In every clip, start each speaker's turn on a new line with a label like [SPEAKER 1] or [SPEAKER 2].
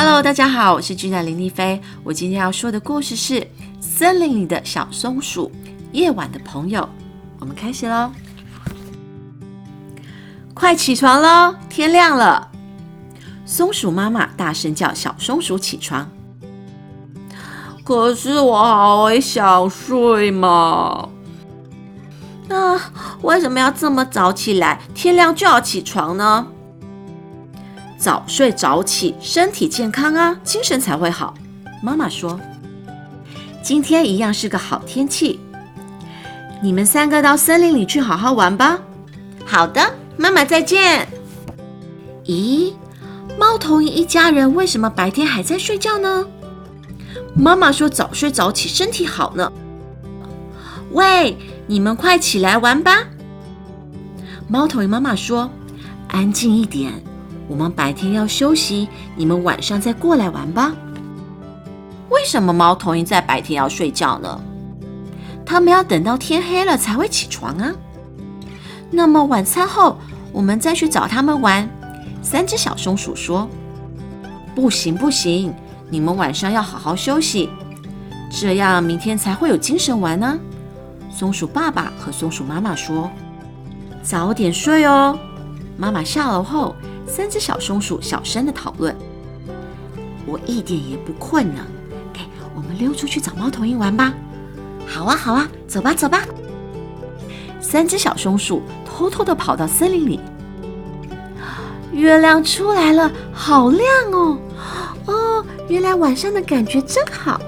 [SPEAKER 1] Hello，大家好，我是君娜林丽菲。我今天要说的故事是《森林里的小松鼠》，夜晚的朋友。我们开始喽！快起床喽，天亮了。松鼠妈妈大声叫小松鼠起床。
[SPEAKER 2] 可是我好想睡嘛。
[SPEAKER 1] 那为什么要这么早起来？天亮就要起床呢？早睡早起，身体健康啊，精神才会好。妈妈说：“今天一样是个好天气，你们三个到森林里去好好玩吧。”
[SPEAKER 3] 好的，妈妈再见。
[SPEAKER 1] 咦，猫头鹰一家人为什么白天还在睡觉呢？妈妈说早睡早起身体好呢。喂，你们快起来玩吧。猫头鹰妈妈说：“安静一点。”我们白天要休息，你们晚上再过来玩吧。为什么猫头鹰在白天要睡觉呢？他们要等到天黑了才会起床啊。那么晚餐后，我们再去找他们玩。三只小松鼠说：“不行不行，你们晚上要好好休息，这样明天才会有精神玩呢。”松鼠爸爸和松鼠妈妈说：“早点睡哦。”妈妈下楼后。三只小松鼠小声的讨论：“我一点也不困呢。给，我们溜出去找猫头鹰玩吧。”“
[SPEAKER 3] 好啊，好啊，走吧，走吧。”
[SPEAKER 1] 三只小松鼠偷偷的跑到森林里。月亮出来了，好亮哦！哦，原来晚上的感觉真好。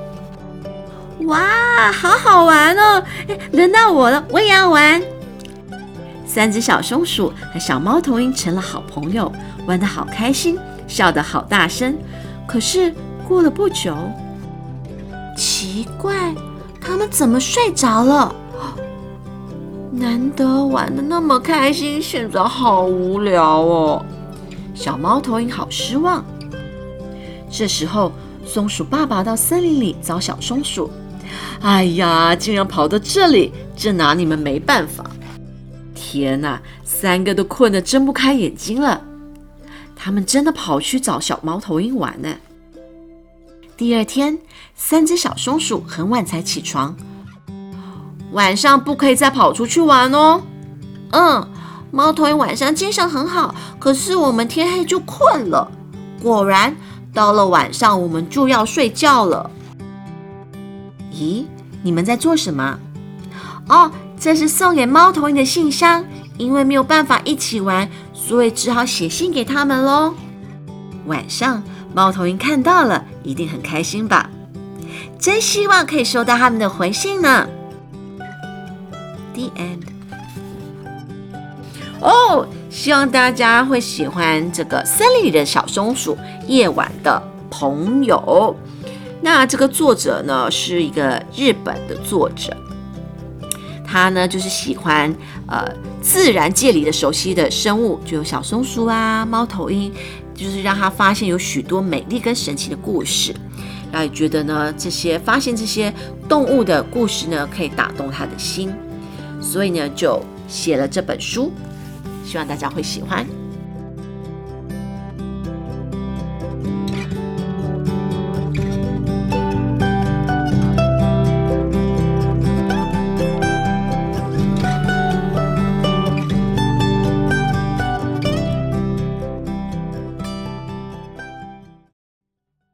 [SPEAKER 3] 哇，好好玩哦！哎，轮到我了，我也要玩。
[SPEAKER 1] 三只小松鼠和小猫头鹰成了好朋友。玩得好开心，笑得好大声。可是过了不久，奇怪，他们怎么睡着了？难得玩的那么开心，现在好无聊哦。小猫头鹰好失望。这时候，松鼠爸爸到森林里找小松鼠。哎呀，竟然跑到这里，这拿你们没办法。天哪，三个都困得睁不开眼睛了。他们真的跑去找小猫头鹰玩呢。第二天，三只小松鼠很晚才起床。晚上不可以再跑出去玩哦。
[SPEAKER 3] 嗯，猫头鹰晚上精神很好，可是我们天黑就困了。果然，到了晚上我们就要睡觉了。
[SPEAKER 1] 咦，你们在做什么？哦，这是送给猫头鹰的信箱，因为没有办法一起玩。所以只好写信给他们喽。晚上，猫头鹰看到了，一定很开心吧？
[SPEAKER 3] 真希望可以收到他们的回信呢。
[SPEAKER 1] The end。哦，希望大家会喜欢这个森林里的小松鼠，夜晚的朋友。那这个作者呢，是一个日本的作者。他呢，就是喜欢呃自然界里的熟悉的生物，就有小松鼠啊、猫头鹰，就是让他发现有许多美丽跟神奇的故事，然后也觉得呢，这些发现这些动物的故事呢，可以打动他的心，所以呢，就写了这本书，希望大家会喜欢。